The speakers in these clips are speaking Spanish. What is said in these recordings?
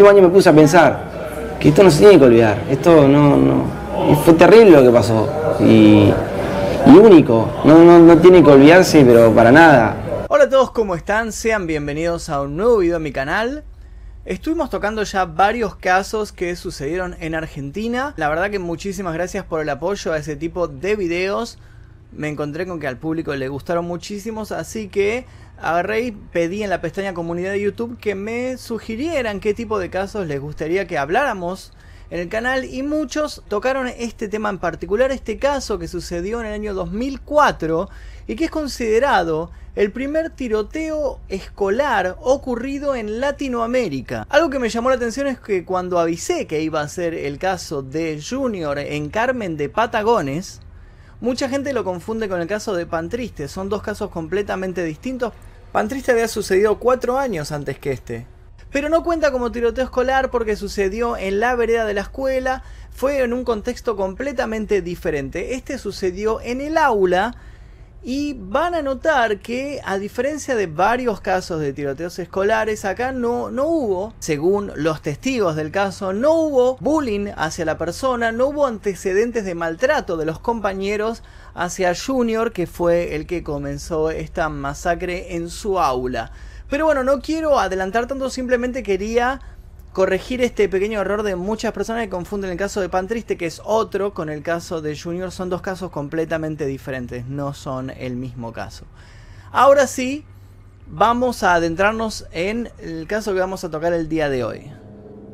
último año me puse a pensar que esto no se tiene que olvidar, esto no, no. Fue terrible lo que pasó. Y, y único, no, no, no tiene que olvidarse, pero para nada. Hola a todos, ¿cómo están? Sean bienvenidos a un nuevo video en mi canal. Estuvimos tocando ya varios casos que sucedieron en Argentina. La verdad que muchísimas gracias por el apoyo a ese tipo de videos. Me encontré con que al público le gustaron muchísimos, así que agarré y pedí en la pestaña comunidad de YouTube que me sugirieran qué tipo de casos les gustaría que habláramos en el canal y muchos tocaron este tema en particular, este caso que sucedió en el año 2004 y que es considerado el primer tiroteo escolar ocurrido en Latinoamérica. Algo que me llamó la atención es que cuando avisé que iba a ser el caso de Junior en Carmen de Patagones, mucha gente lo confunde con el caso de Pantriste, son dos casos completamente distintos. Pantriste había sucedido cuatro años antes que este. Pero no cuenta como tiroteo escolar porque sucedió en la vereda de la escuela, fue en un contexto completamente diferente. Este sucedió en el aula y van a notar que a diferencia de varios casos de tiroteos escolares, acá no, no hubo, según los testigos del caso, no hubo bullying hacia la persona, no hubo antecedentes de maltrato de los compañeros hacia Junior, que fue el que comenzó esta masacre en su aula. Pero bueno, no quiero adelantar tanto, simplemente quería corregir este pequeño error de muchas personas que confunden el caso de Pan Triste, que es otro, con el caso de Junior. Son dos casos completamente diferentes, no son el mismo caso. Ahora sí, vamos a adentrarnos en el caso que vamos a tocar el día de hoy.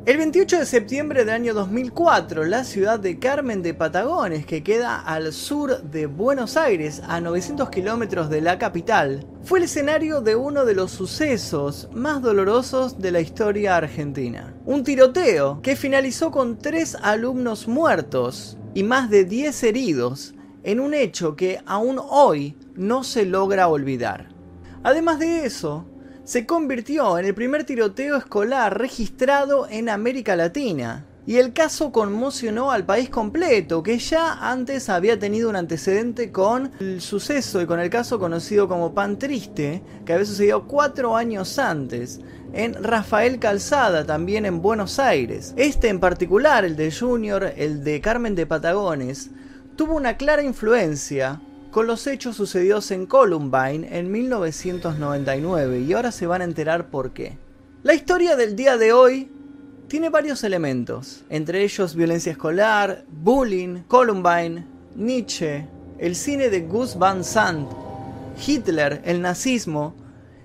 El 28 de septiembre del año 2004, la ciudad de Carmen de Patagones, que queda al sur de Buenos Aires, a 900 kilómetros de la capital, fue el escenario de uno de los sucesos más dolorosos de la historia argentina. Un tiroteo que finalizó con tres alumnos muertos y más de 10 heridos en un hecho que aún hoy no se logra olvidar. Además de eso, se convirtió en el primer tiroteo escolar registrado en América Latina. Y el caso conmocionó al país completo, que ya antes había tenido un antecedente con el suceso y con el caso conocido como Pan Triste, que había sucedido cuatro años antes, en Rafael Calzada, también en Buenos Aires. Este en particular, el de Junior, el de Carmen de Patagones, tuvo una clara influencia con los hechos sucedidos en Columbine en 1999 y ahora se van a enterar por qué. La historia del día de hoy tiene varios elementos, entre ellos violencia escolar, bullying, Columbine, Nietzsche, el cine de Gus Van Sant, Hitler, el nazismo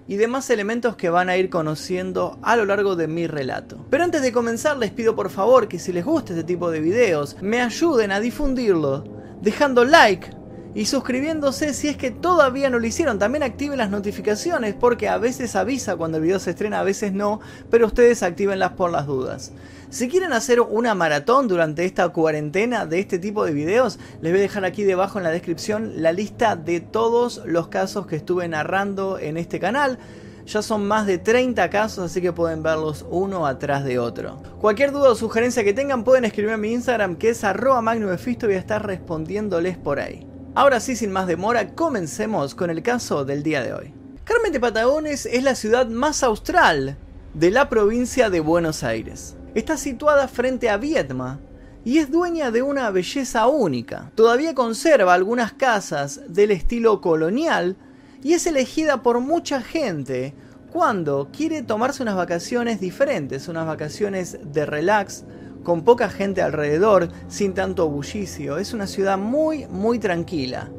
y demás elementos que van a ir conociendo a lo largo de mi relato. Pero antes de comenzar les pido por favor que si les gusta este tipo de videos me ayuden a difundirlo dejando like y suscribiéndose si es que todavía no lo hicieron. También activen las notificaciones porque a veces avisa cuando el video se estrena, a veces no, pero ustedes activenlas por las dudas. Si quieren hacer una maratón durante esta cuarentena de este tipo de videos, les voy a dejar aquí debajo en la descripción la lista de todos los casos que estuve narrando en este canal. Ya son más de 30 casos, así que pueden verlos uno atrás de otro. Cualquier duda o sugerencia que tengan pueden escribirme a mi Instagram que es arroba magnumefisto y voy a estar respondiéndoles por ahí. Ahora sí, sin más demora, comencemos con el caso del día de hoy. Carmen de Patagones es la ciudad más austral de la provincia de Buenos Aires. Está situada frente a Viedma y es dueña de una belleza única. Todavía conserva algunas casas del estilo colonial y es elegida por mucha gente cuando quiere tomarse unas vacaciones diferentes, unas vacaciones de relax, con poca gente alrededor, sin tanto bullicio. Es una ciudad muy, muy tranquila.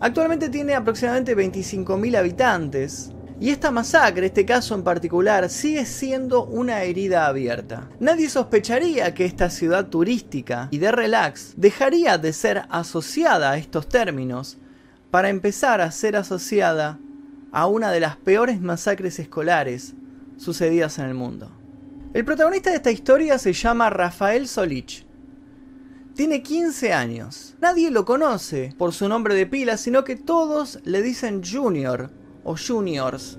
Actualmente tiene aproximadamente 25.000 habitantes. Y esta masacre, este caso en particular, sigue siendo una herida abierta. Nadie sospecharía que esta ciudad turística y de relax dejaría de ser asociada a estos términos para empezar a ser asociada a una de las peores masacres escolares sucedidas en el mundo. El protagonista de esta historia se llama Rafael Solich. Tiene 15 años. Nadie lo conoce por su nombre de pila, sino que todos le dicen Junior o Juniors.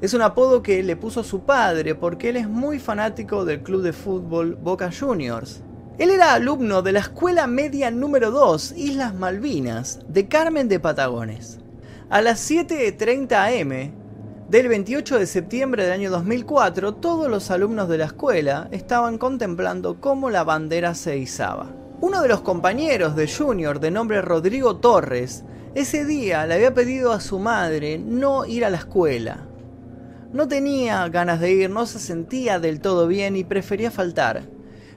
Es un apodo que le puso su padre porque él es muy fanático del club de fútbol Boca Juniors. Él era alumno de la Escuela Media número 2, Islas Malvinas, de Carmen de Patagones. A las 7.30 am del 28 de septiembre del año 2004, todos los alumnos de la escuela estaban contemplando cómo la bandera se izaba. Uno de los compañeros de Junior, de nombre Rodrigo Torres, ese día le había pedido a su madre no ir a la escuela. No tenía ganas de ir, no se sentía del todo bien y prefería faltar.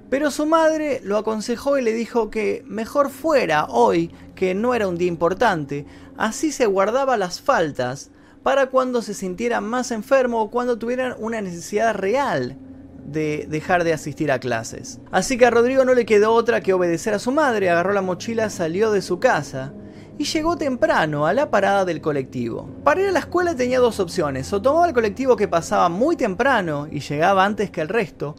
Pero su madre lo aconsejó y le dijo que mejor fuera hoy, que no era un día importante, así se guardaba las faltas para cuando se sintiera más enfermo o cuando tuvieran una necesidad real de dejar de asistir a clases. Así que a Rodrigo no le quedó otra que obedecer a su madre, agarró la mochila, salió de su casa y llegó temprano a la parada del colectivo. Para ir a la escuela tenía dos opciones, o tomaba el colectivo que pasaba muy temprano y llegaba antes que el resto,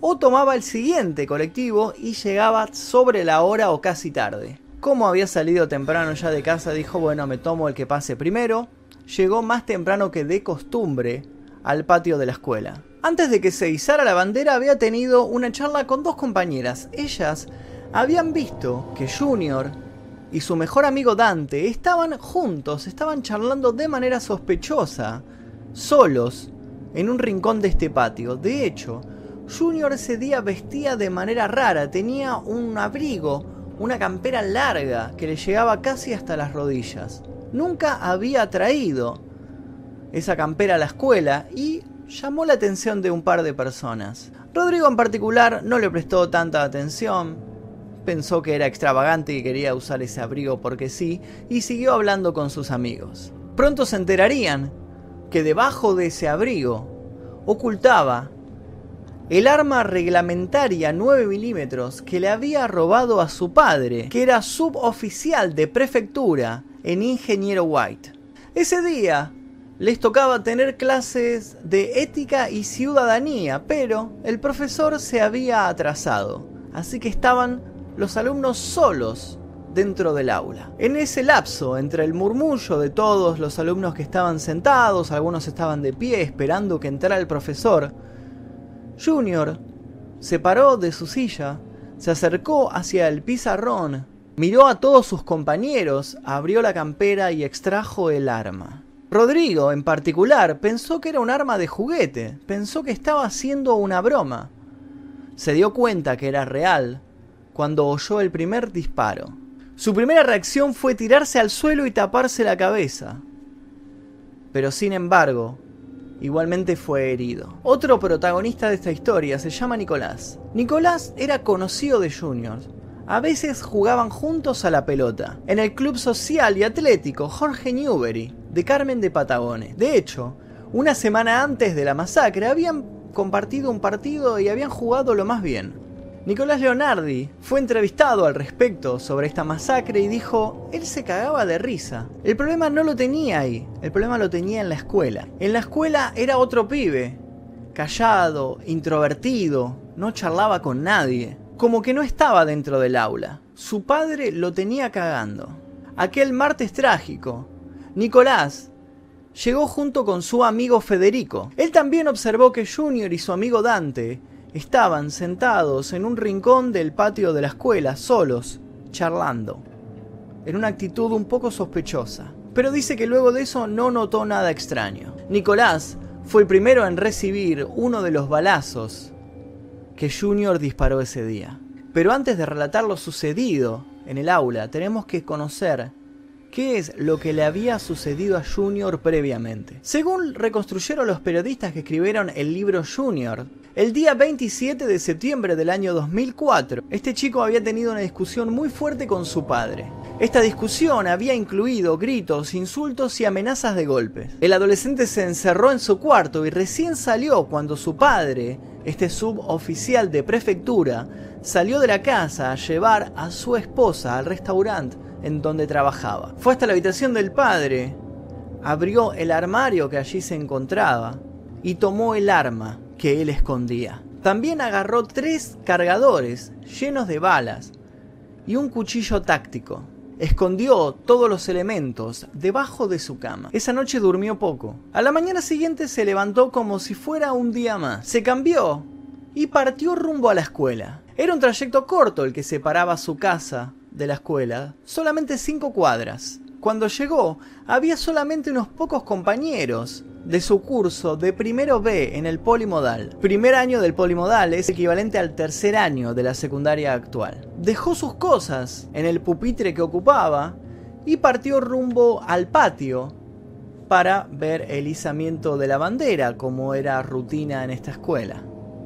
o tomaba el siguiente colectivo y llegaba sobre la hora o casi tarde. Como había salido temprano ya de casa, dijo, bueno, me tomo el que pase primero, llegó más temprano que de costumbre al patio de la escuela. Antes de que se izara la bandera había tenido una charla con dos compañeras. Ellas habían visto que Junior y su mejor amigo Dante estaban juntos, estaban charlando de manera sospechosa, solos, en un rincón de este patio. De hecho, Junior ese día vestía de manera rara, tenía un abrigo, una campera larga que le llegaba casi hasta las rodillas nunca había traído esa campera a la escuela y llamó la atención de un par de personas. Rodrigo en particular no le prestó tanta atención, pensó que era extravagante y quería usar ese abrigo porque sí, y siguió hablando con sus amigos. Pronto se enterarían que debajo de ese abrigo ocultaba el arma reglamentaria 9 milímetros que le había robado a su padre, que era suboficial de prefectura en Ingeniero White. Ese día les tocaba tener clases de ética y ciudadanía, pero el profesor se había atrasado, así que estaban los alumnos solos dentro del aula. En ese lapso, entre el murmullo de todos los alumnos que estaban sentados, algunos estaban de pie esperando que entrara el profesor, Junior se paró de su silla, se acercó hacia el pizarrón Miró a todos sus compañeros, abrió la campera y extrajo el arma. Rodrigo, en particular, pensó que era un arma de juguete, pensó que estaba haciendo una broma. Se dio cuenta que era real cuando oyó el primer disparo. Su primera reacción fue tirarse al suelo y taparse la cabeza. Pero sin embargo, igualmente fue herido. Otro protagonista de esta historia se llama Nicolás. Nicolás era conocido de Junior a veces jugaban juntos a la pelota, en el club social y atlético Jorge Newbery, de Carmen de Patagones. De hecho, una semana antes de la masacre habían compartido un partido y habían jugado lo más bien. Nicolás Leonardi fue entrevistado al respecto sobre esta masacre y dijo, él se cagaba de risa. El problema no lo tenía ahí, el problema lo tenía en la escuela. En la escuela era otro pibe, callado, introvertido, no charlaba con nadie como que no estaba dentro del aula. Su padre lo tenía cagando. Aquel martes trágico, Nicolás llegó junto con su amigo Federico. Él también observó que Junior y su amigo Dante estaban sentados en un rincón del patio de la escuela, solos, charlando, en una actitud un poco sospechosa. Pero dice que luego de eso no notó nada extraño. Nicolás fue el primero en recibir uno de los balazos que Junior disparó ese día. Pero antes de relatar lo sucedido en el aula, tenemos que conocer qué es lo que le había sucedido a Junior previamente. Según reconstruyeron los periodistas que escribieron el libro Junior, el día 27 de septiembre del año 2004, este chico había tenido una discusión muy fuerte con su padre. Esta discusión había incluido gritos, insultos y amenazas de golpes. El adolescente se encerró en su cuarto y recién salió cuando su padre, este suboficial de prefectura, salió de la casa a llevar a su esposa al restaurante en donde trabajaba. Fue hasta la habitación del padre, abrió el armario que allí se encontraba y tomó el arma que él escondía. También agarró tres cargadores llenos de balas y un cuchillo táctico escondió todos los elementos debajo de su cama. Esa noche durmió poco. A la mañana siguiente se levantó como si fuera un día más. Se cambió y partió rumbo a la escuela. Era un trayecto corto el que separaba su casa de la escuela, solamente cinco cuadras. Cuando llegó, había solamente unos pocos compañeros de su curso de primero B en el polimodal. Primer año del polimodal es equivalente al tercer año de la secundaria actual. Dejó sus cosas en el pupitre que ocupaba y partió rumbo al patio para ver el izamiento de la bandera, como era rutina en esta escuela.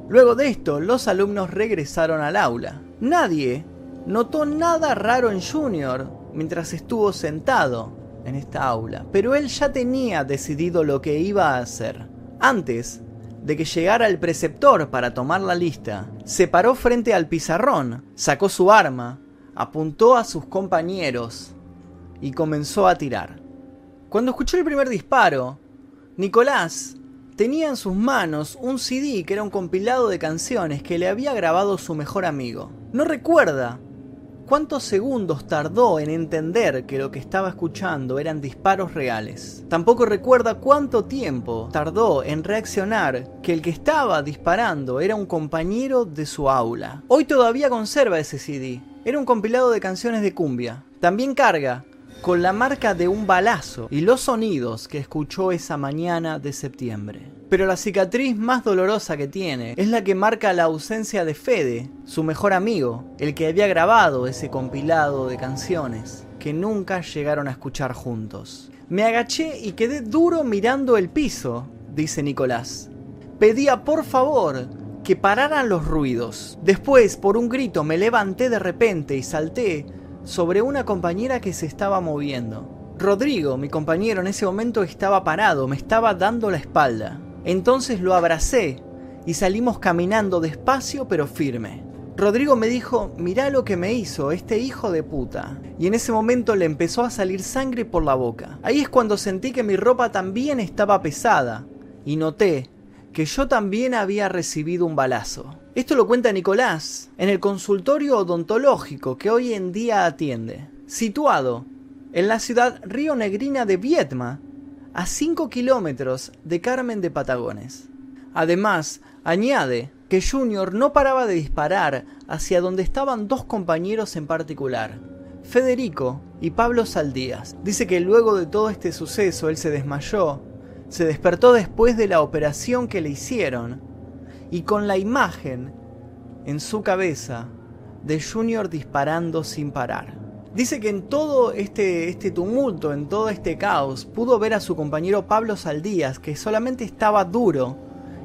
Luego de esto, los alumnos regresaron al aula. Nadie notó nada raro en Junior mientras estuvo sentado en esta aula, pero él ya tenía decidido lo que iba a hacer. Antes de que llegara el preceptor para tomar la lista, se paró frente al pizarrón, sacó su arma, apuntó a sus compañeros y comenzó a tirar. Cuando escuchó el primer disparo, Nicolás tenía en sus manos un CD que era un compilado de canciones que le había grabado su mejor amigo. No recuerda cuántos segundos tardó en entender que lo que estaba escuchando eran disparos reales. Tampoco recuerda cuánto tiempo tardó en reaccionar que el que estaba disparando era un compañero de su aula. Hoy todavía conserva ese CD. Era un compilado de canciones de cumbia. También carga con la marca de un balazo y los sonidos que escuchó esa mañana de septiembre. Pero la cicatriz más dolorosa que tiene es la que marca la ausencia de Fede, su mejor amigo, el que había grabado ese compilado de canciones que nunca llegaron a escuchar juntos. Me agaché y quedé duro mirando el piso, dice Nicolás. Pedía por favor que pararan los ruidos. Después, por un grito, me levanté de repente y salté sobre una compañera que se estaba moviendo. Rodrigo, mi compañero, en ese momento estaba parado, me estaba dando la espalda. Entonces lo abracé y salimos caminando despacio pero firme. Rodrigo me dijo, mirá lo que me hizo este hijo de puta. Y en ese momento le empezó a salir sangre por la boca. Ahí es cuando sentí que mi ropa también estaba pesada. Y noté que yo también había recibido un balazo. Esto lo cuenta Nicolás en el consultorio odontológico que hoy en día atiende, situado en la ciudad río negrina de Vietma, a 5 kilómetros de Carmen de Patagones. Además, añade que Junior no paraba de disparar hacia donde estaban dos compañeros en particular, Federico y Pablo Saldías. Dice que luego de todo este suceso él se desmayó, se despertó después de la operación que le hicieron y con la imagen en su cabeza de Junior disparando sin parar. Dice que en todo este, este tumulto, en todo este caos, pudo ver a su compañero Pablo Saldías, que solamente estaba duro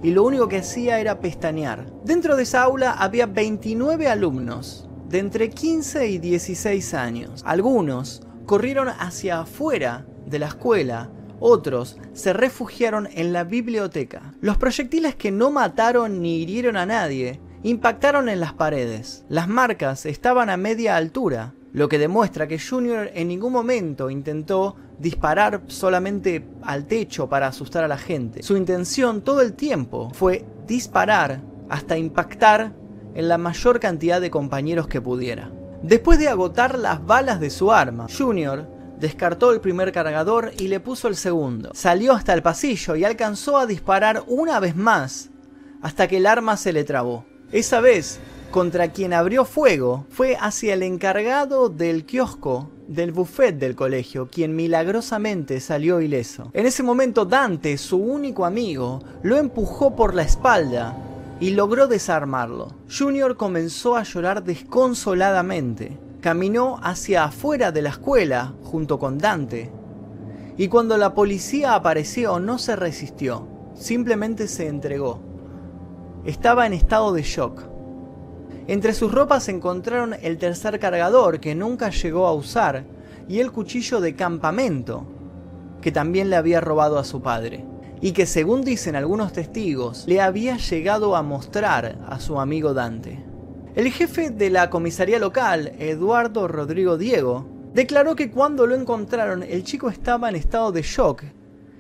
y lo único que hacía era pestañear. Dentro de esa aula había 29 alumnos, de entre 15 y 16 años. Algunos corrieron hacia afuera de la escuela otros se refugiaron en la biblioteca. Los proyectiles que no mataron ni hirieron a nadie impactaron en las paredes. Las marcas estaban a media altura, lo que demuestra que Junior en ningún momento intentó disparar solamente al techo para asustar a la gente. Su intención todo el tiempo fue disparar hasta impactar en la mayor cantidad de compañeros que pudiera. Después de agotar las balas de su arma, Junior descartó el primer cargador y le puso el segundo. Salió hasta el pasillo y alcanzó a disparar una vez más hasta que el arma se le trabó. Esa vez, contra quien abrió fuego fue hacia el encargado del kiosco del buffet del colegio, quien milagrosamente salió ileso. En ese momento Dante, su único amigo, lo empujó por la espalda y logró desarmarlo. Junior comenzó a llorar desconsoladamente caminó hacia afuera de la escuela junto con Dante. Y cuando la policía apareció no se resistió, simplemente se entregó. Estaba en estado de shock. Entre sus ropas encontraron el tercer cargador que nunca llegó a usar y el cuchillo de campamento que también le había robado a su padre y que según dicen algunos testigos le había llegado a mostrar a su amigo Dante. El jefe de la comisaría local, Eduardo Rodrigo Diego, declaró que cuando lo encontraron el chico estaba en estado de shock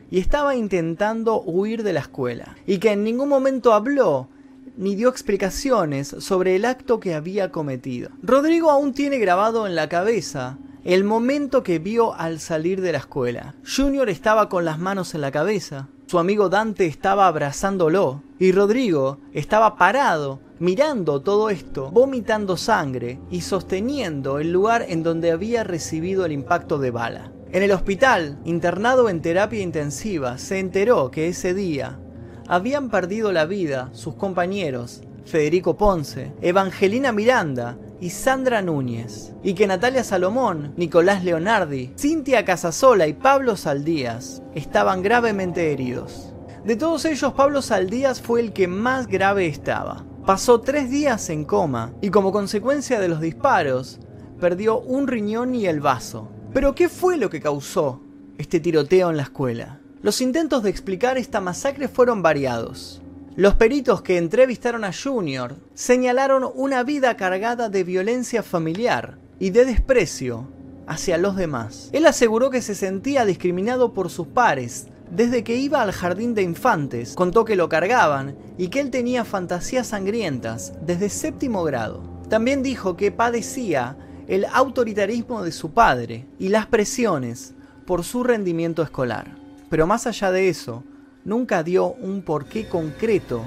y estaba intentando huir de la escuela, y que en ningún momento habló ni dio explicaciones sobre el acto que había cometido. Rodrigo aún tiene grabado en la cabeza el momento que vio al salir de la escuela. Junior estaba con las manos en la cabeza, su amigo Dante estaba abrazándolo y Rodrigo estaba parado mirando todo esto, vomitando sangre y sosteniendo el lugar en donde había recibido el impacto de bala. En el hospital, internado en terapia intensiva, se enteró que ese día habían perdido la vida sus compañeros Federico Ponce, Evangelina Miranda y Sandra Núñez, y que Natalia Salomón, Nicolás Leonardi, Cintia Casasola y Pablo Saldías estaban gravemente heridos. De todos ellos, Pablo Saldías fue el que más grave estaba. Pasó tres días en coma y como consecuencia de los disparos, perdió un riñón y el vaso. Pero ¿qué fue lo que causó este tiroteo en la escuela? Los intentos de explicar esta masacre fueron variados. Los peritos que entrevistaron a Junior señalaron una vida cargada de violencia familiar y de desprecio hacia los demás. Él aseguró que se sentía discriminado por sus pares desde que iba al jardín de infantes, contó que lo cargaban y que él tenía fantasías sangrientas desde séptimo grado. También dijo que padecía el autoritarismo de su padre y las presiones por su rendimiento escolar. Pero más allá de eso, nunca dio un porqué concreto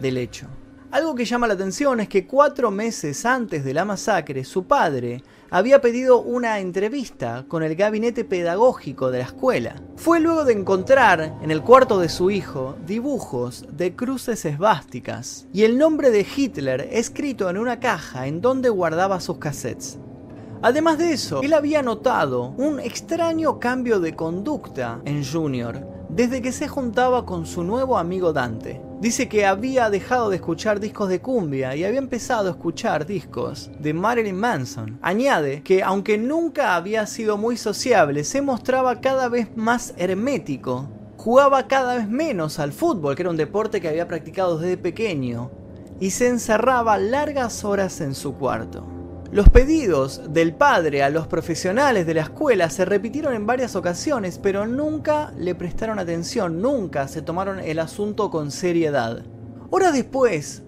del hecho. Algo que llama la atención es que cuatro meses antes de la masacre, su padre había pedido una entrevista con el gabinete pedagógico de la escuela. Fue luego de encontrar en el cuarto de su hijo dibujos de cruces esvásticas y el nombre de Hitler escrito en una caja en donde guardaba sus cassettes. Además de eso, él había notado un extraño cambio de conducta en Junior desde que se juntaba con su nuevo amigo Dante. Dice que había dejado de escuchar discos de cumbia y había empezado a escuchar discos de Marilyn Manson. Añade que aunque nunca había sido muy sociable, se mostraba cada vez más hermético. Jugaba cada vez menos al fútbol, que era un deporte que había practicado desde pequeño, y se encerraba largas horas en su cuarto. Los pedidos del padre a los profesionales de la escuela se repitieron en varias ocasiones, pero nunca le prestaron atención, nunca se tomaron el asunto con seriedad. Horas después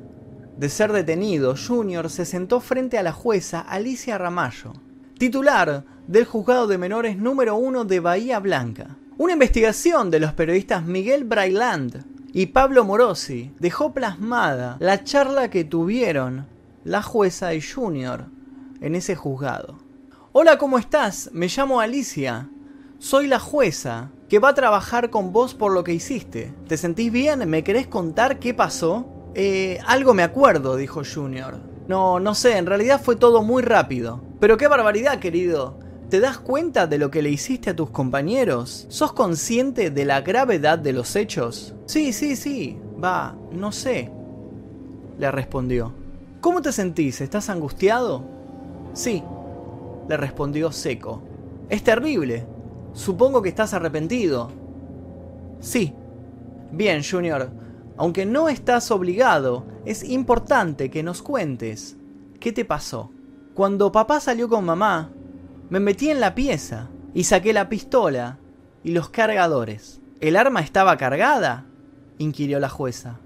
de ser detenido, Junior se sentó frente a la jueza Alicia Ramallo, titular del juzgado de menores número uno de Bahía Blanca. Una investigación de los periodistas Miguel Brailand y Pablo Morosi dejó plasmada la charla que tuvieron la jueza y Junior en ese juzgado. Hola, ¿cómo estás? Me llamo Alicia. Soy la jueza que va a trabajar con vos por lo que hiciste. ¿Te sentís bien? ¿Me querés contar qué pasó? Eh, algo me acuerdo, dijo Junior. No, no sé, en realidad fue todo muy rápido. Pero qué barbaridad, querido. ¿Te das cuenta de lo que le hiciste a tus compañeros? ¿Sos consciente de la gravedad de los hechos? Sí, sí, sí. Va, no sé. Le respondió. ¿Cómo te sentís? ¿Estás angustiado? Sí, le respondió seco. Es terrible. Supongo que estás arrepentido. Sí. Bien, Junior. Aunque no estás obligado, es importante que nos cuentes. ¿Qué te pasó? Cuando papá salió con mamá, me metí en la pieza y saqué la pistola y los cargadores. ¿El arma estaba cargada? inquirió la jueza.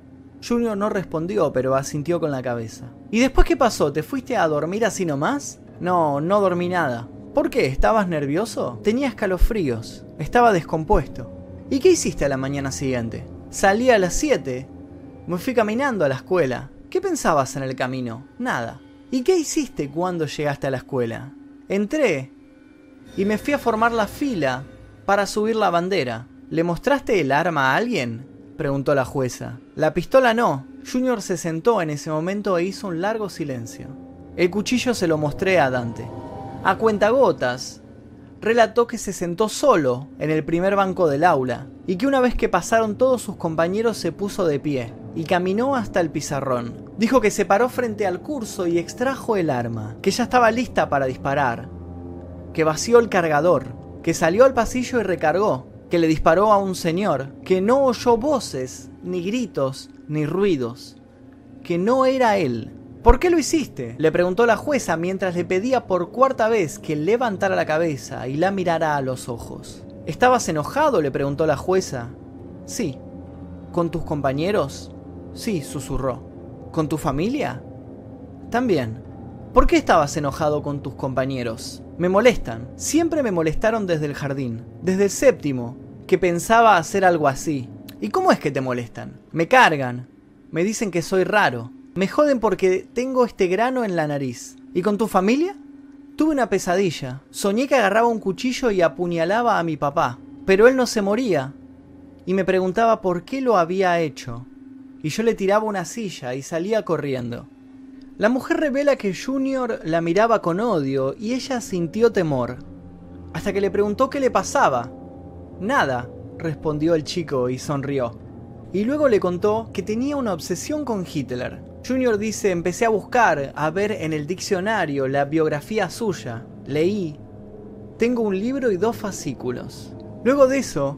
Junior no respondió, pero asintió con la cabeza. ¿Y después qué pasó? ¿Te fuiste a dormir así nomás? No, no dormí nada. ¿Por qué? ¿Estabas nervioso? Tenía escalofríos. Estaba descompuesto. ¿Y qué hiciste a la mañana siguiente? Salí a las 7. Me fui caminando a la escuela. ¿Qué pensabas en el camino? Nada. ¿Y qué hiciste cuando llegaste a la escuela? Entré y me fui a formar la fila para subir la bandera. ¿Le mostraste el arma a alguien? Preguntó la jueza. La pistola no. Junior se sentó en ese momento e hizo un largo silencio. El cuchillo se lo mostré a Dante. A cuentagotas, relató que se sentó solo en el primer banco del aula y que una vez que pasaron todos sus compañeros se puso de pie y caminó hasta el pizarrón. Dijo que se paró frente al curso y extrajo el arma, que ya estaba lista para disparar, que vació el cargador, que salió al pasillo y recargó, que le disparó a un señor, que no oyó voces, ni gritos, ni ruidos, que no era él, ¿Por qué lo hiciste? Le preguntó la jueza mientras le pedía por cuarta vez que levantara la cabeza y la mirara a los ojos. ¿Estabas enojado? le preguntó la jueza. Sí. ¿Con tus compañeros? Sí, susurró. ¿Con tu familia? También. ¿Por qué estabas enojado con tus compañeros? Me molestan. Siempre me molestaron desde el jardín. Desde el séptimo, que pensaba hacer algo así. ¿Y cómo es que te molestan? Me cargan. Me dicen que soy raro. Me joden porque tengo este grano en la nariz. ¿Y con tu familia? Tuve una pesadilla. Soñé que agarraba un cuchillo y apuñalaba a mi papá, pero él no se moría. Y me preguntaba por qué lo había hecho. Y yo le tiraba una silla y salía corriendo. La mujer revela que Junior la miraba con odio y ella sintió temor. Hasta que le preguntó qué le pasaba. Nada, respondió el chico y sonrió. Y luego le contó que tenía una obsesión con Hitler. Junior dice, empecé a buscar, a ver en el diccionario la biografía suya. Leí. Tengo un libro y dos fascículos. Luego de eso,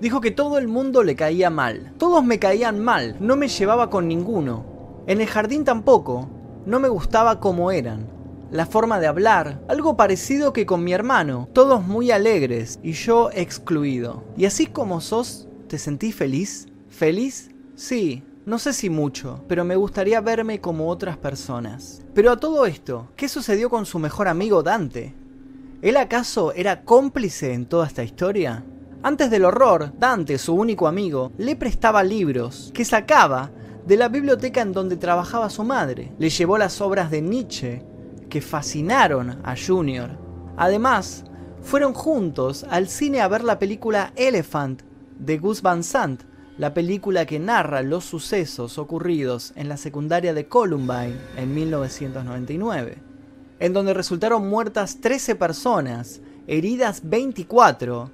dijo que todo el mundo le caía mal. Todos me caían mal, no me llevaba con ninguno. En el jardín tampoco, no me gustaba cómo eran. La forma de hablar, algo parecido que con mi hermano, todos muy alegres y yo excluido. ¿Y así como sos, te sentís feliz? ¿Feliz? Sí, no sé si mucho, pero me gustaría verme como otras personas. Pero a todo esto, ¿qué sucedió con su mejor amigo Dante? ¿Él acaso era cómplice en toda esta historia? Antes del horror, Dante, su único amigo, le prestaba libros que sacaba de la biblioteca en donde trabajaba su madre. Le llevó las obras de Nietzsche que fascinaron a Junior. Además, fueron juntos al cine a ver la película Elephant de Gus Van Sant, la película que narra los sucesos ocurridos en la secundaria de Columbine en 1999, en donde resultaron muertas 13 personas, heridas 24,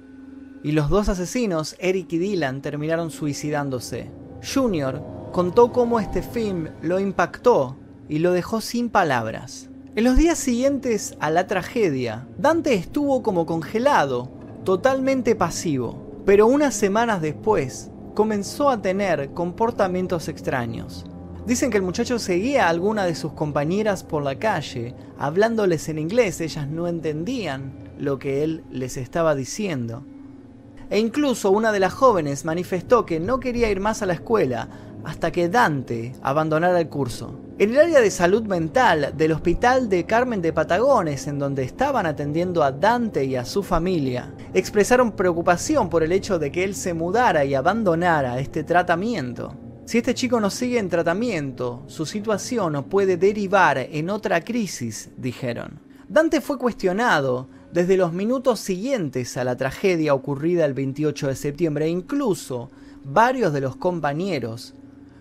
y los dos asesinos, Eric y Dylan, terminaron suicidándose. Junior contó cómo este film lo impactó y lo dejó sin palabras. En los días siguientes a la tragedia, Dante estuvo como congelado, totalmente pasivo, pero unas semanas después comenzó a tener comportamientos extraños. Dicen que el muchacho seguía a alguna de sus compañeras por la calle, hablándoles en inglés, ellas no entendían lo que él les estaba diciendo. E incluso una de las jóvenes manifestó que no quería ir más a la escuela hasta que Dante abandonara el curso. En el área de salud mental del Hospital de Carmen de Patagones, en donde estaban atendiendo a Dante y a su familia, expresaron preocupación por el hecho de que él se mudara y abandonara este tratamiento. Si este chico no sigue en tratamiento, su situación puede derivar en otra crisis, dijeron. Dante fue cuestionado desde los minutos siguientes a la tragedia ocurrida el 28 de septiembre e incluso varios de los compañeros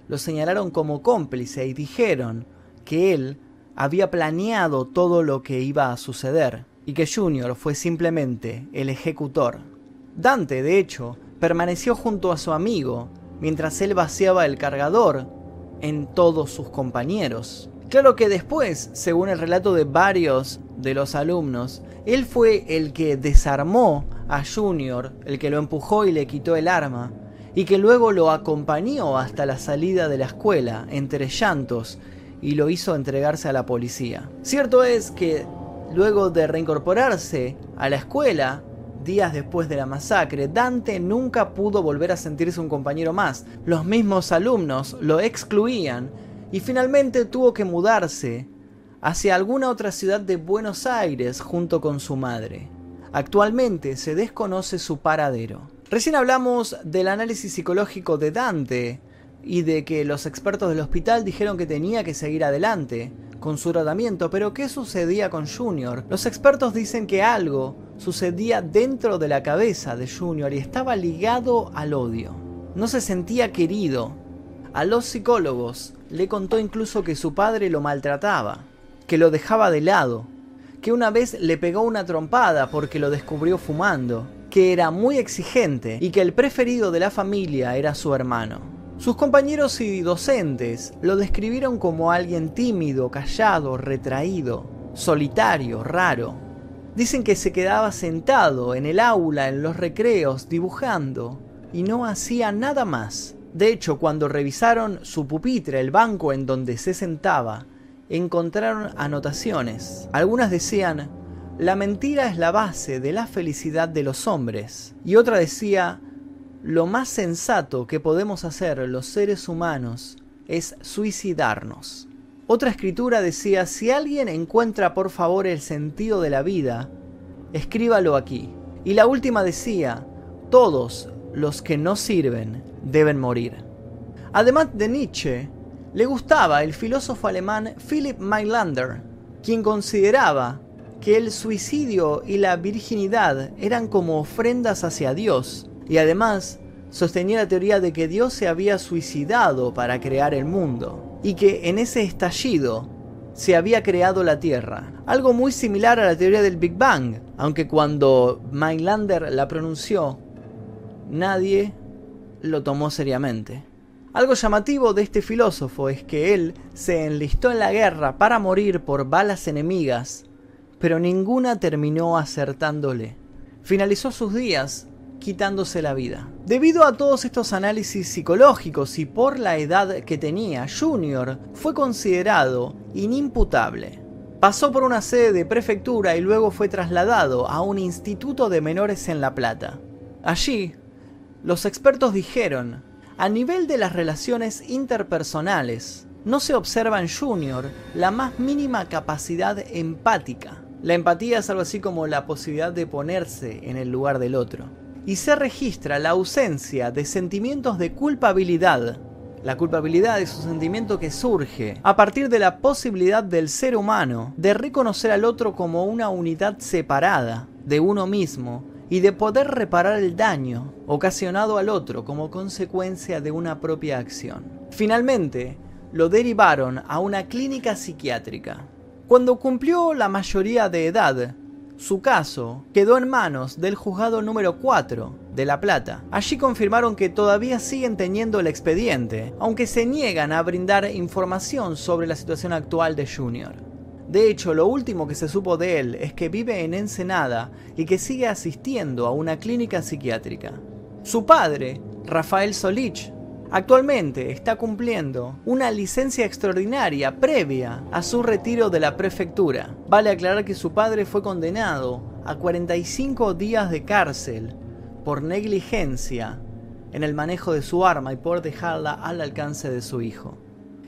lo señalaron como cómplice y dijeron que él había planeado todo lo que iba a suceder y que Junior fue simplemente el ejecutor. Dante, de hecho, permaneció junto a su amigo mientras él vaciaba el cargador en todos sus compañeros. Claro que después, según el relato de varios de los alumnos, él fue el que desarmó a Junior, el que lo empujó y le quitó el arma, y que luego lo acompañó hasta la salida de la escuela, entre llantos, y lo hizo entregarse a la policía. Cierto es que luego de reincorporarse a la escuela, días después de la masacre, Dante nunca pudo volver a sentirse un compañero más. Los mismos alumnos lo excluían y finalmente tuvo que mudarse hacia alguna otra ciudad de Buenos Aires junto con su madre. Actualmente se desconoce su paradero. Recién hablamos del análisis psicológico de Dante y de que los expertos del hospital dijeron que tenía que seguir adelante con su tratamiento, pero ¿qué sucedía con Junior? Los expertos dicen que algo sucedía dentro de la cabeza de Junior y estaba ligado al odio. No se sentía querido. A los psicólogos le contó incluso que su padre lo maltrataba, que lo dejaba de lado, que una vez le pegó una trompada porque lo descubrió fumando, que era muy exigente y que el preferido de la familia era su hermano. Sus compañeros y docentes lo describieron como alguien tímido, callado, retraído, solitario, raro. Dicen que se quedaba sentado en el aula, en los recreos, dibujando, y no hacía nada más. De hecho, cuando revisaron su pupitre, el banco en donde se sentaba, encontraron anotaciones. Algunas decían, la mentira es la base de la felicidad de los hombres. Y otra decía, lo más sensato que podemos hacer los seres humanos es suicidarnos. Otra escritura decía, si alguien encuentra por favor el sentido de la vida, escríbalo aquí. Y la última decía, todos los que no sirven deben morir. Además de Nietzsche, le gustaba el filósofo alemán Philipp Mailander, quien consideraba que el suicidio y la virginidad eran como ofrendas hacia Dios, y además sostenía la teoría de que Dios se había suicidado para crear el mundo, y que en ese estallido se había creado la Tierra. Algo muy similar a la teoría del Big Bang, aunque cuando Mainlander la pronunció, nadie lo tomó seriamente. Algo llamativo de este filósofo es que él se enlistó en la guerra para morir por balas enemigas, pero ninguna terminó acertándole. Finalizó sus días quitándose la vida. Debido a todos estos análisis psicológicos y por la edad que tenía, Junior fue considerado inimputable. Pasó por una sede de prefectura y luego fue trasladado a un instituto de menores en La Plata. Allí, los expertos dijeron, a nivel de las relaciones interpersonales, no se observa en Junior la más mínima capacidad empática. La empatía es algo así como la posibilidad de ponerse en el lugar del otro y se registra la ausencia de sentimientos de culpabilidad. La culpabilidad es un sentimiento que surge a partir de la posibilidad del ser humano de reconocer al otro como una unidad separada de uno mismo y de poder reparar el daño ocasionado al otro como consecuencia de una propia acción. Finalmente, lo derivaron a una clínica psiquiátrica. Cuando cumplió la mayoría de edad, su caso quedó en manos del juzgado número 4 de La Plata. Allí confirmaron que todavía siguen teniendo el expediente, aunque se niegan a brindar información sobre la situación actual de Junior. De hecho, lo último que se supo de él es que vive en Ensenada y que sigue asistiendo a una clínica psiquiátrica. Su padre, Rafael Solich, Actualmente está cumpliendo una licencia extraordinaria previa a su retiro de la prefectura. Vale aclarar que su padre fue condenado a 45 días de cárcel por negligencia en el manejo de su arma y por dejarla al alcance de su hijo.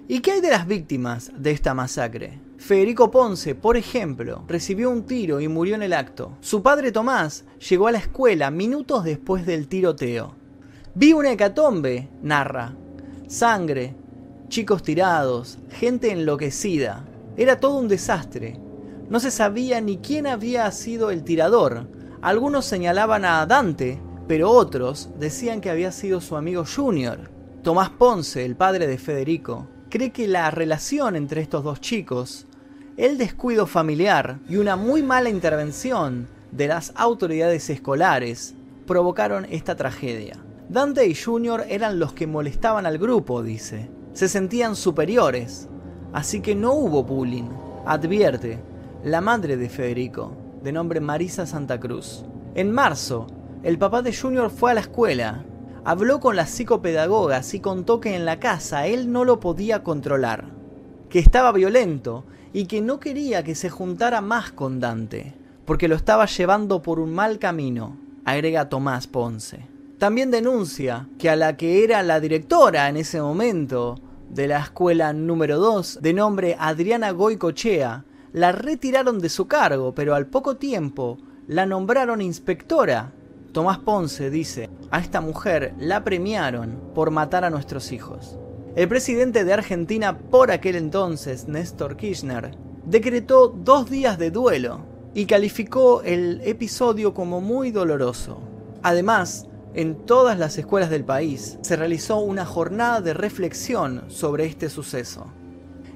¿Y qué hay de las víctimas de esta masacre? Federico Ponce, por ejemplo, recibió un tiro y murió en el acto. Su padre Tomás llegó a la escuela minutos después del tiroteo. Vi una hecatombe, narra. Sangre, chicos tirados, gente enloquecida. Era todo un desastre. No se sabía ni quién había sido el tirador. Algunos señalaban a Dante, pero otros decían que había sido su amigo Junior. Tomás Ponce, el padre de Federico, cree que la relación entre estos dos chicos, el descuido familiar y una muy mala intervención de las autoridades escolares provocaron esta tragedia. Dante y Junior eran los que molestaban al grupo, dice. Se sentían superiores, así que no hubo bullying, advierte la madre de Federico, de nombre Marisa Santa Cruz. En marzo, el papá de Junior fue a la escuela, habló con las psicopedagogas y contó que en la casa él no lo podía controlar, que estaba violento y que no quería que se juntara más con Dante, porque lo estaba llevando por un mal camino, agrega Tomás Ponce. También denuncia que a la que era la directora en ese momento de la escuela número 2, de nombre Adriana Goicochea, la retiraron de su cargo, pero al poco tiempo la nombraron inspectora. Tomás Ponce dice, a esta mujer la premiaron por matar a nuestros hijos. El presidente de Argentina por aquel entonces, Néstor Kirchner, decretó dos días de duelo y calificó el episodio como muy doloroso. Además, en todas las escuelas del país se realizó una jornada de reflexión sobre este suceso.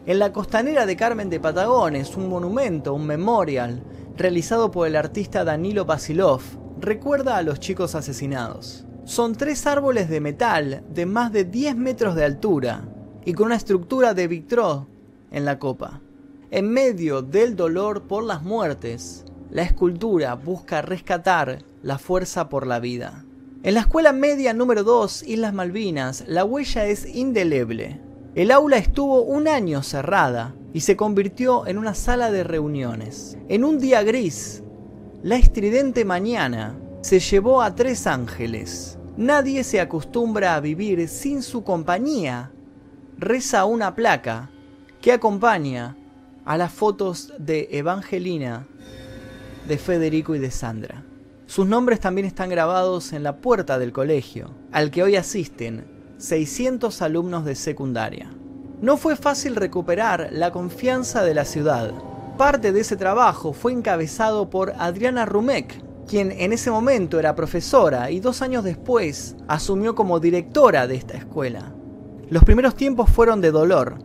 En la costanera de Carmen de Patagones, un monumento, un memorial, realizado por el artista Danilo Basilov, recuerda a los chicos asesinados. Son tres árboles de metal de más de 10 metros de altura y con una estructura de vitró en la copa. En medio del dolor por las muertes, la escultura busca rescatar la fuerza por la vida. En la escuela media número 2, Islas Malvinas, la huella es indeleble. El aula estuvo un año cerrada y se convirtió en una sala de reuniones. En un día gris, la estridente mañana se llevó a tres ángeles. Nadie se acostumbra a vivir sin su compañía. Reza una placa que acompaña a las fotos de Evangelina, de Federico y de Sandra. Sus nombres también están grabados en la puerta del colegio, al que hoy asisten 600 alumnos de secundaria. No fue fácil recuperar la confianza de la ciudad, parte de ese trabajo fue encabezado por Adriana Rumek, quien en ese momento era profesora y dos años después asumió como directora de esta escuela. Los primeros tiempos fueron de dolor,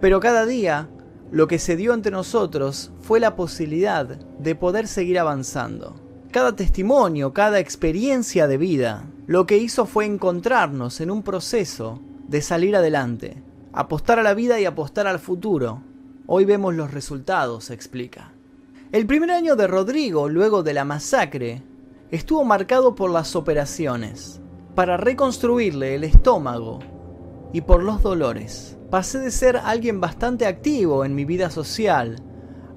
pero cada día lo que se dio entre nosotros fue la posibilidad de poder seguir avanzando. Cada testimonio, cada experiencia de vida, lo que hizo fue encontrarnos en un proceso de salir adelante, apostar a la vida y apostar al futuro. Hoy vemos los resultados, explica. El primer año de Rodrigo, luego de la masacre, estuvo marcado por las operaciones, para reconstruirle el estómago y por los dolores. Pasé de ser alguien bastante activo en mi vida social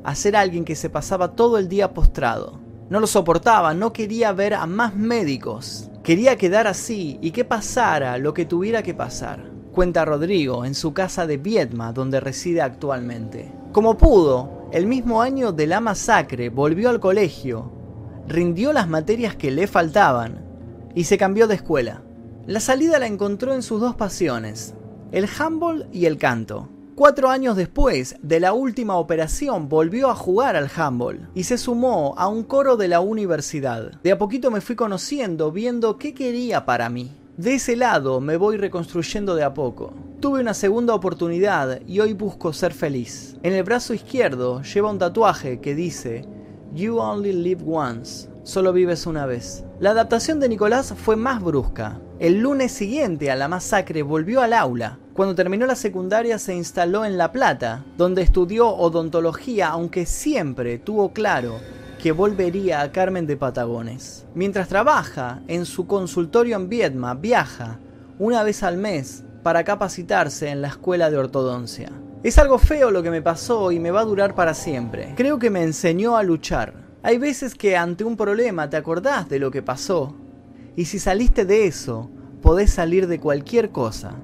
a ser alguien que se pasaba todo el día postrado. No lo soportaba, no quería ver a más médicos. Quería quedar así y que pasara lo que tuviera que pasar. Cuenta Rodrigo en su casa de Viedma, donde reside actualmente. Como pudo, el mismo año de la masacre volvió al colegio, rindió las materias que le faltaban y se cambió de escuela. La salida la encontró en sus dos pasiones, el handball y el canto. Cuatro años después de la última operación volvió a jugar al handball y se sumó a un coro de la universidad. De a poquito me fui conociendo, viendo qué quería para mí. De ese lado me voy reconstruyendo de a poco. Tuve una segunda oportunidad y hoy busco ser feliz. En el brazo izquierdo lleva un tatuaje que dice You only live once, solo vives una vez. La adaptación de Nicolás fue más brusca. El lunes siguiente a la masacre volvió al aula. Cuando terminó la secundaria se instaló en La Plata, donde estudió odontología, aunque siempre tuvo claro que volvería a Carmen de Patagones. Mientras trabaja en su consultorio en Viedma, viaja una vez al mes para capacitarse en la escuela de ortodoncia. Es algo feo lo que me pasó y me va a durar para siempre. Creo que me enseñó a luchar. Hay veces que ante un problema te acordás de lo que pasó y si saliste de eso, podés salir de cualquier cosa.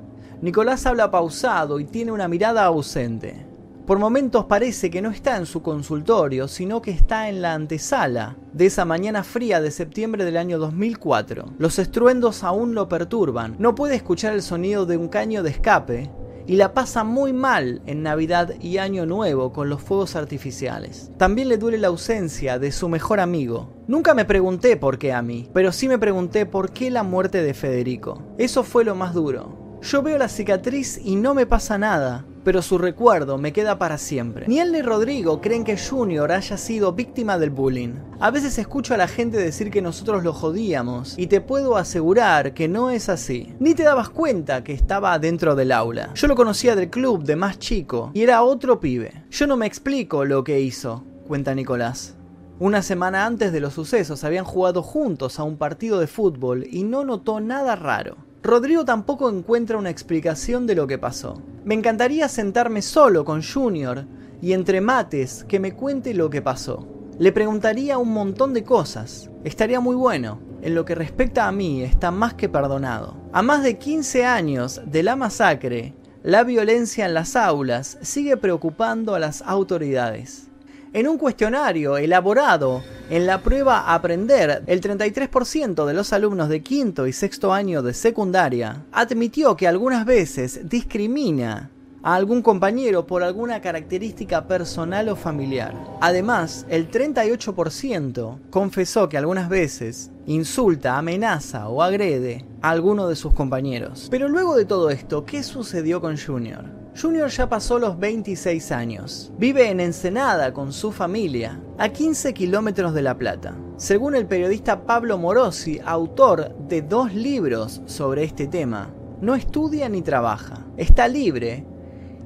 Nicolás habla pausado y tiene una mirada ausente. Por momentos parece que no está en su consultorio, sino que está en la antesala de esa mañana fría de septiembre del año 2004. Los estruendos aún lo perturban. No puede escuchar el sonido de un caño de escape y la pasa muy mal en Navidad y Año Nuevo con los fuegos artificiales. También le duele la ausencia de su mejor amigo. Nunca me pregunté por qué a mí, pero sí me pregunté por qué la muerte de Federico. Eso fue lo más duro. Yo veo la cicatriz y no me pasa nada, pero su recuerdo me queda para siempre. Ni él ni Rodrigo creen que Junior haya sido víctima del bullying. A veces escucho a la gente decir que nosotros lo jodíamos, y te puedo asegurar que no es así. Ni te dabas cuenta que estaba dentro del aula. Yo lo conocía del club de más chico, y era otro pibe. Yo no me explico lo que hizo, cuenta Nicolás. Una semana antes de los sucesos habían jugado juntos a un partido de fútbol y no notó nada raro. Rodrigo tampoco encuentra una explicación de lo que pasó. Me encantaría sentarme solo con Junior y entre mates que me cuente lo que pasó. Le preguntaría un montón de cosas. Estaría muy bueno. En lo que respecta a mí, está más que perdonado. A más de 15 años de la masacre, la violencia en las aulas sigue preocupando a las autoridades. En un cuestionario elaborado en la prueba Aprender, el 33% de los alumnos de quinto y sexto año de secundaria admitió que algunas veces discrimina a algún compañero por alguna característica personal o familiar. Además, el 38% confesó que algunas veces insulta, amenaza o agrede a alguno de sus compañeros. Pero luego de todo esto, ¿qué sucedió con Junior? Junior ya pasó los 26 años. Vive en Ensenada con su familia, a 15 kilómetros de La Plata. Según el periodista Pablo Morosi, autor de dos libros sobre este tema, no estudia ni trabaja. Está libre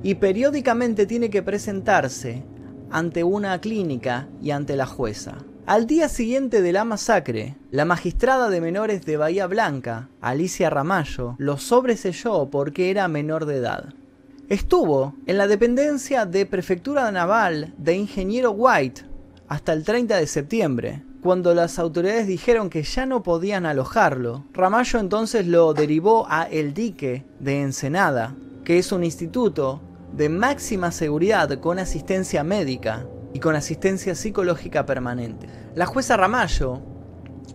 y periódicamente tiene que presentarse ante una clínica y ante la jueza. Al día siguiente de la masacre, la magistrada de menores de Bahía Blanca, Alicia Ramallo, lo sobreselló porque era menor de edad. Estuvo en la dependencia de Prefectura Naval de Ingeniero White hasta el 30 de septiembre, cuando las autoridades dijeron que ya no podían alojarlo. Ramallo entonces lo derivó a El Dique de Ensenada, que es un instituto de máxima seguridad con asistencia médica y con asistencia psicológica permanente. La jueza Ramallo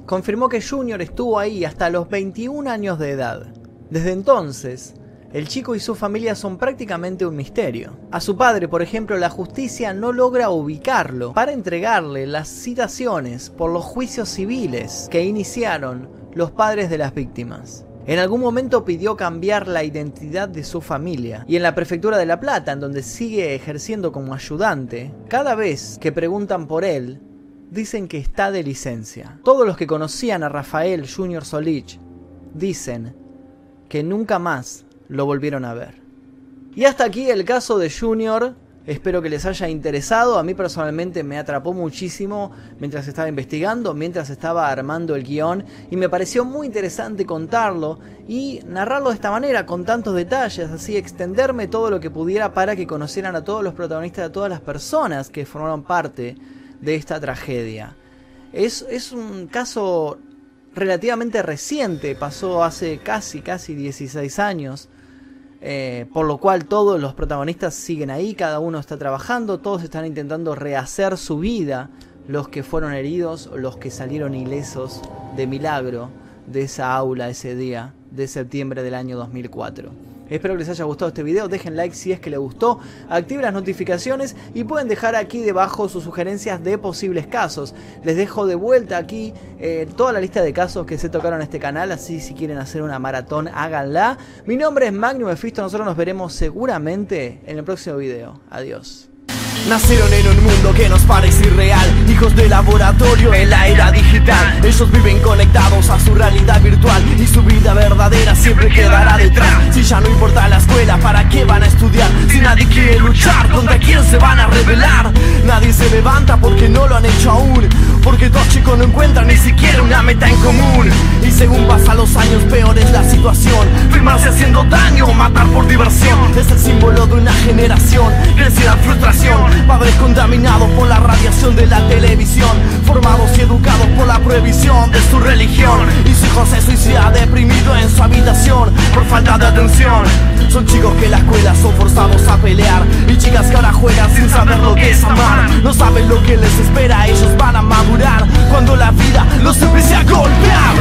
confirmó que Junior estuvo ahí hasta los 21 años de edad. Desde entonces, el chico y su familia son prácticamente un misterio. A su padre, por ejemplo, la justicia no logra ubicarlo para entregarle las citaciones por los juicios civiles que iniciaron los padres de las víctimas. En algún momento pidió cambiar la identidad de su familia y en la prefectura de La Plata, en donde sigue ejerciendo como ayudante, cada vez que preguntan por él, dicen que está de licencia. Todos los que conocían a Rafael Junior Solich dicen que nunca más lo volvieron a ver. Y hasta aquí el caso de Junior Espero que les haya interesado. A mí personalmente me atrapó muchísimo mientras estaba investigando, mientras estaba armando el guion. Y me pareció muy interesante contarlo y narrarlo de esta manera, con tantos detalles, así extenderme todo lo que pudiera para que conocieran a todos los protagonistas, a todas las personas que formaron parte de esta tragedia. Es, es un caso relativamente reciente, pasó hace casi, casi 16 años. Eh, por lo cual todos los protagonistas siguen ahí, cada uno está trabajando, todos están intentando rehacer su vida, los que fueron heridos, los que salieron ilesos de milagro de esa aula ese día de septiembre del año 2004. Espero que les haya gustado este video, dejen like si es que les gustó, activen las notificaciones y pueden dejar aquí debajo sus sugerencias de posibles casos. Les dejo de vuelta aquí eh, toda la lista de casos que se tocaron en este canal, así si quieren hacer una maratón háganla. Mi nombre es Magnum Efisto, nosotros nos veremos seguramente en el próximo video. Adiós. Nacieron en un mundo que nos parece irreal Hijos de laboratorio en la era digital. Ellos viven conectados a su realidad virtual Y su vida verdadera siempre quedará detrás. Si ya no importa la escuela, ¿para qué van a estudiar? Si nadie quiere luchar, ¿contra quién se van a rebelar? Nadie se levanta porque no lo han hecho aún Porque dos chicos no encuentran ni siquiera una meta en común. Y según pasan los años peor es la situación. Firmarse haciendo daño o matar por diversión. Es el símbolo de una generación Crecida en frustración. Padres contaminados por la radiación de la Formados y educados por la prohibición de su religión. Y su hijo se suicida deprimido en su habitación Por falta de atención. Son chicos que en la escuela son forzados a pelear. Y chicas que ahora juegan sin saber lo que es amar. No saben lo que les espera, ellos van a madurar Cuando la vida los empiece a golpear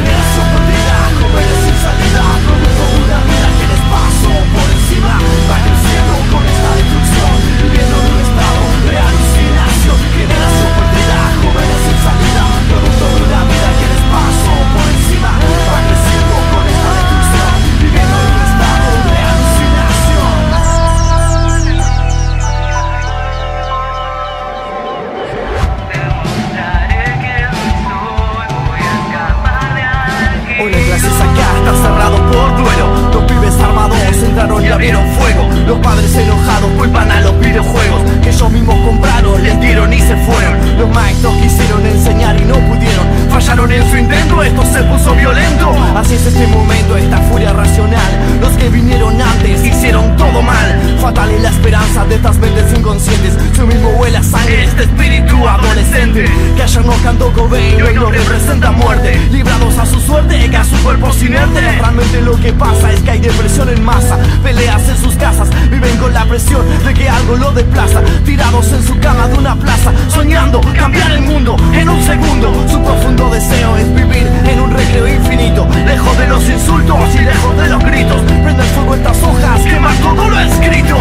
está cerrado entraron y abrieron fuego. Los padres enojados culpan a los videojuegos. Que ellos mismos compraron, les dieron y se fueron. Los maestros quisieron enseñar y no pudieron. Fallaron en su intento, esto se puso violento. Así es este momento, esta furia racional. Los que vinieron antes hicieron todo mal. Fatal es la esperanza de estas mentes inconscientes. Su mismo huele sangre este espíritu adolescente. Que ayer no cantó Cobain hoy no representa muerte. Librados a su suerte, que a su cuerpo inerte Realmente lo que pasa es que hay depresión en masa Peleas en sus casas, viven con la presión de que algo lo desplaza. Tirados en su cama de una plaza Soñando cambiar el mundo en un segundo. Su profundo deseo es vivir en un recreo infinito. Lejos de los insultos y lejos de los gritos Prende fuego estas hojas, quema todo lo escrito